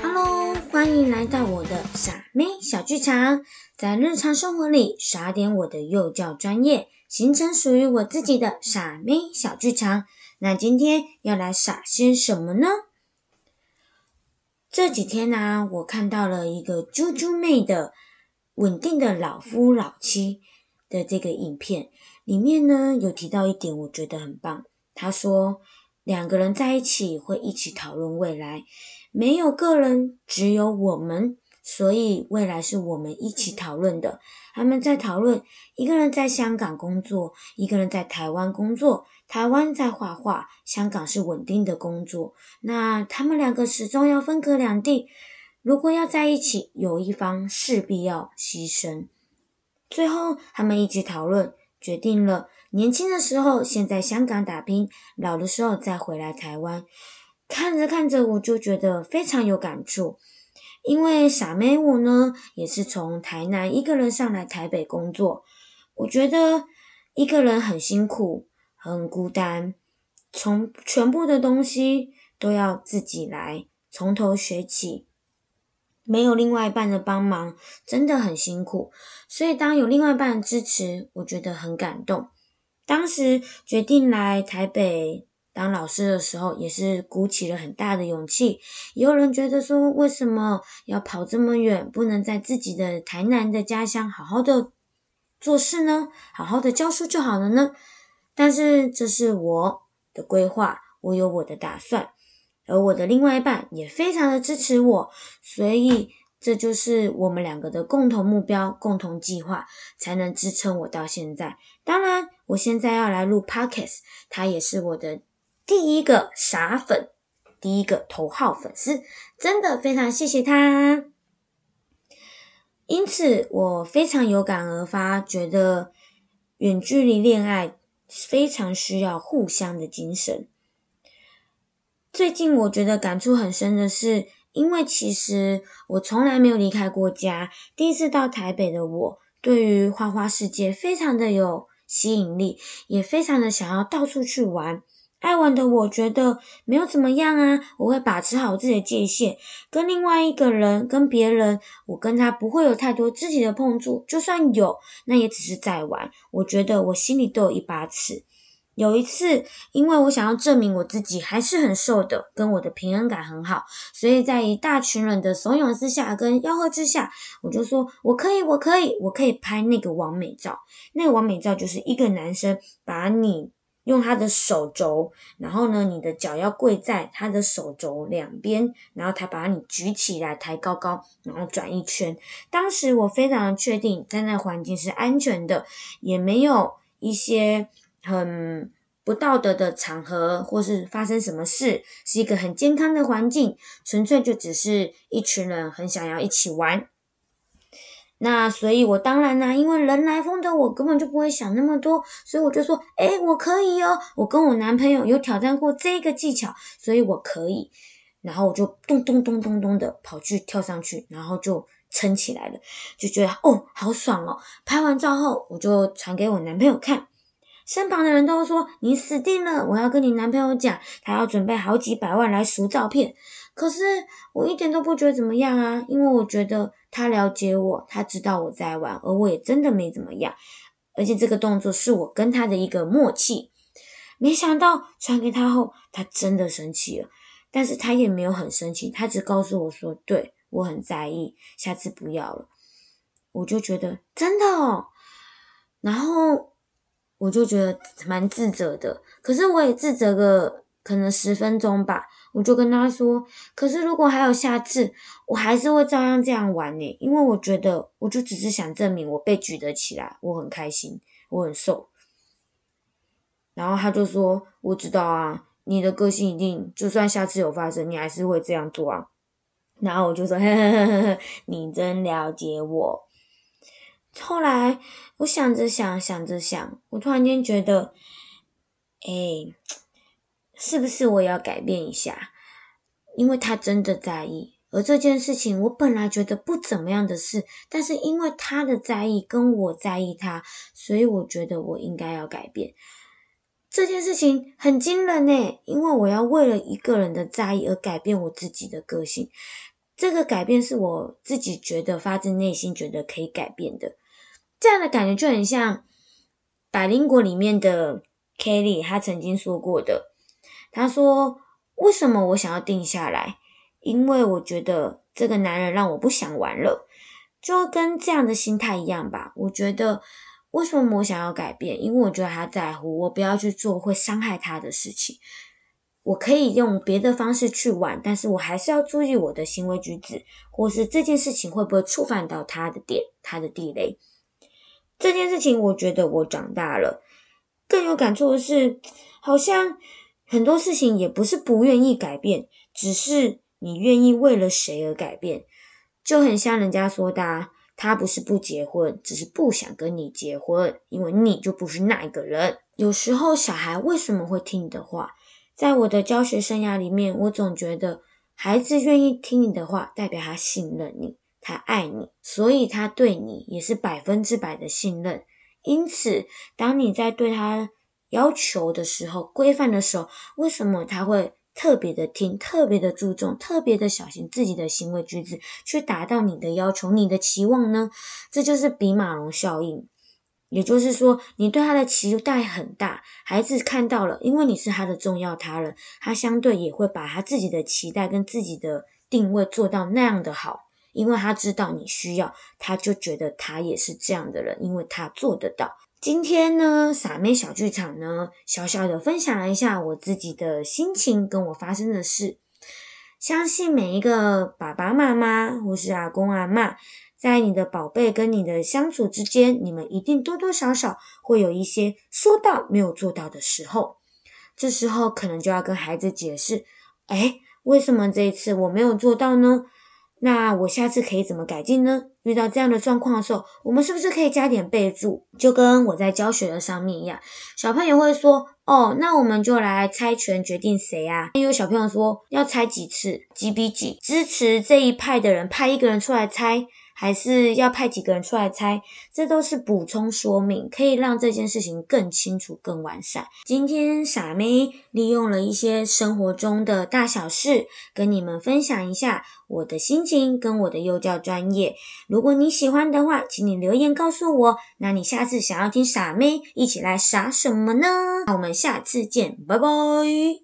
Hello，欢迎来到我的傻妹小剧场。在日常生活里耍点我的幼教专业，形成属于我自己的傻妹小剧场。那今天要来傻些什么呢？这几天呢，我看到了一个猪猪妹的稳定的老夫老妻的这个影片，里面呢有提到一点，我觉得很棒。他说两个人在一起会一起讨论未来。没有个人，只有我们，所以未来是我们一起讨论的。他们在讨论，一个人在香港工作，一个人在台湾工作。台湾在画画，香港是稳定的工作。那他们两个始终要分隔两地。如果要在一起，有一方势必要牺牲。最后，他们一起讨论，决定了年轻的时候先在香港打拼，老的时候再回来台湾。看着看着，我就觉得非常有感触，因为傻妹我呢，也是从台南一个人上来台北工作。我觉得一个人很辛苦，很孤单，从全部的东西都要自己来，从头学起，没有另外一半的帮忙，真的很辛苦。所以当有另外一半支持，我觉得很感动。当时决定来台北。当老师的时候，也是鼓起了很大的勇气。也有人觉得说，为什么要跑这么远，不能在自己的台南的家乡好好的做事呢？好好的教书就好了呢？但是这是我的规划，我有我的打算，而我的另外一半也非常的支持我，所以这就是我们两个的共同目标、共同计划，才能支撑我到现在。当然，我现在要来录 Podcast，他也是我的。第一个傻粉，第一个头号粉丝，真的非常谢谢他。因此，我非常有感而发，觉得远距离恋爱非常需要互相的精神。最近我觉得感触很深的是，因为其实我从来没有离开过家，第一次到台北的我，对于花花世界非常的有吸引力，也非常的想要到处去玩。爱玩的我觉得没有怎么样啊，我会把持好自己的界限，跟另外一个人、跟别人，我跟他不会有太多肢体的碰触，就算有，那也只是在玩。我觉得我心里都有一把尺。有一次，因为我想要证明我自己还是很瘦的，跟我的平衡感很好，所以在一大群人的怂恿之下、跟吆喝之下，我就说我可以，我可以，我可以拍那个完美照。那个完美照就是一个男生把你。用他的手肘，然后呢，你的脚要跪在他的手肘两边，然后他把你举起来，抬高高，然后转一圈。当时我非常的确定，在那环境是安全的，也没有一些很不道德的场合，或是发生什么事，是一个很健康的环境，纯粹就只是一群人很想要一起玩。那所以，我当然啦，因为人来疯的，我根本就不会想那么多，所以我就说，哎，我可以哦，我跟我男朋友有挑战过这个技巧，所以我可以。然后我就咚咚咚咚咚的跑去跳上去，然后就撑起来了，就觉得哦，好爽哦。拍完照后，我就传给我男朋友看，身旁的人都说你死定了，我要跟你男朋友讲，他要准备好几百万来赎照片。可是我一点都不觉得怎么样啊，因为我觉得他了解我，他知道我在玩，而我也真的没怎么样。而且这个动作是我跟他的一个默契。没想到传给他后，他真的生气了，但是他也没有很生气，他只告诉我说：“对我很在意，下次不要了。”我就觉得真的哦，然后我就觉得蛮自责的，可是我也自责个可能十分钟吧。我就跟他说，可是如果还有下次，我还是会照样这样玩呢，因为我觉得，我就只是想证明我被举得起来，我很开心，我很瘦。然后他就说，我知道啊，你的个性一定，就算下次有发生，你还是会这样做啊。然后我就说，呵呵呵呵，你真了解我。后来我想着想，想着想，我突然间觉得，哎。是不是我也要改变一下？因为他真的在意，而这件事情我本来觉得不怎么样的事，但是因为他的在意跟我在意他，所以我觉得我应该要改变。这件事情很惊人呢，因为我要为了一个人的在意而改变我自己的个性。这个改变是我自己觉得发自内心觉得可以改变的。这样的感觉就很像《百灵果》里面的 Kelly，他曾经说过的。他说：“为什么我想要定下来？因为我觉得这个男人让我不想玩了，就跟这样的心态一样吧。我觉得为什么我想要改变？因为我觉得他在乎我，不要去做会伤害他的事情。我可以用别的方式去玩，但是我还是要注意我的行为举止，或是这件事情会不会触犯到他的点，他的地雷。这件事情，我觉得我长大了，更有感触的是，好像。”很多事情也不是不愿意改变，只是你愿意为了谁而改变，就很像人家说的，他不是不结婚，只是不想跟你结婚，因为你就不是那一个人。有时候小孩为什么会听你的话？在我的教学生涯里面，我总觉得孩子愿意听你的话，代表他信任你，他爱你，所以他对你也是百分之百的信任。因此，当你在对他。要求的时候，规范的时候，为什么他会特别的听，特别的注重，特别的小心自己的行为举止，去达到你的要求、你的期望呢？这就是比马龙效应。也就是说，你对他的期待很大，孩子看到了，因为你是他的重要他人，他相对也会把他自己的期待跟自己的定位做到那样的好，因为他知道你需要，他就觉得他也是这样的人，因为他做得到。今天呢，傻妹小剧场呢，小小的分享一下我自己的心情跟我发生的事。相信每一个爸爸妈妈或是阿公阿妈，在你的宝贝跟你的相处之间，你们一定多多少少会有一些说到没有做到的时候。这时候可能就要跟孩子解释：哎，为什么这一次我没有做到呢？那我下次可以怎么改进呢？遇到这样的状况的时候，我们是不是可以加点备注？就跟我在教学的上面一样，小朋友会说：“哦，那我们就来猜拳决定谁啊？”也有小朋友说要猜几次，几比几，支持这一派的人派一个人出来猜。还是要派几个人出来猜，这都是补充说明，可以让这件事情更清楚、更完善。今天傻妹利用了一些生活中的大小事，跟你们分享一下我的心情跟我的幼教专业。如果你喜欢的话，请你留言告诉我。那你下次想要听傻妹一起来傻什么呢？那我们下次见，拜拜。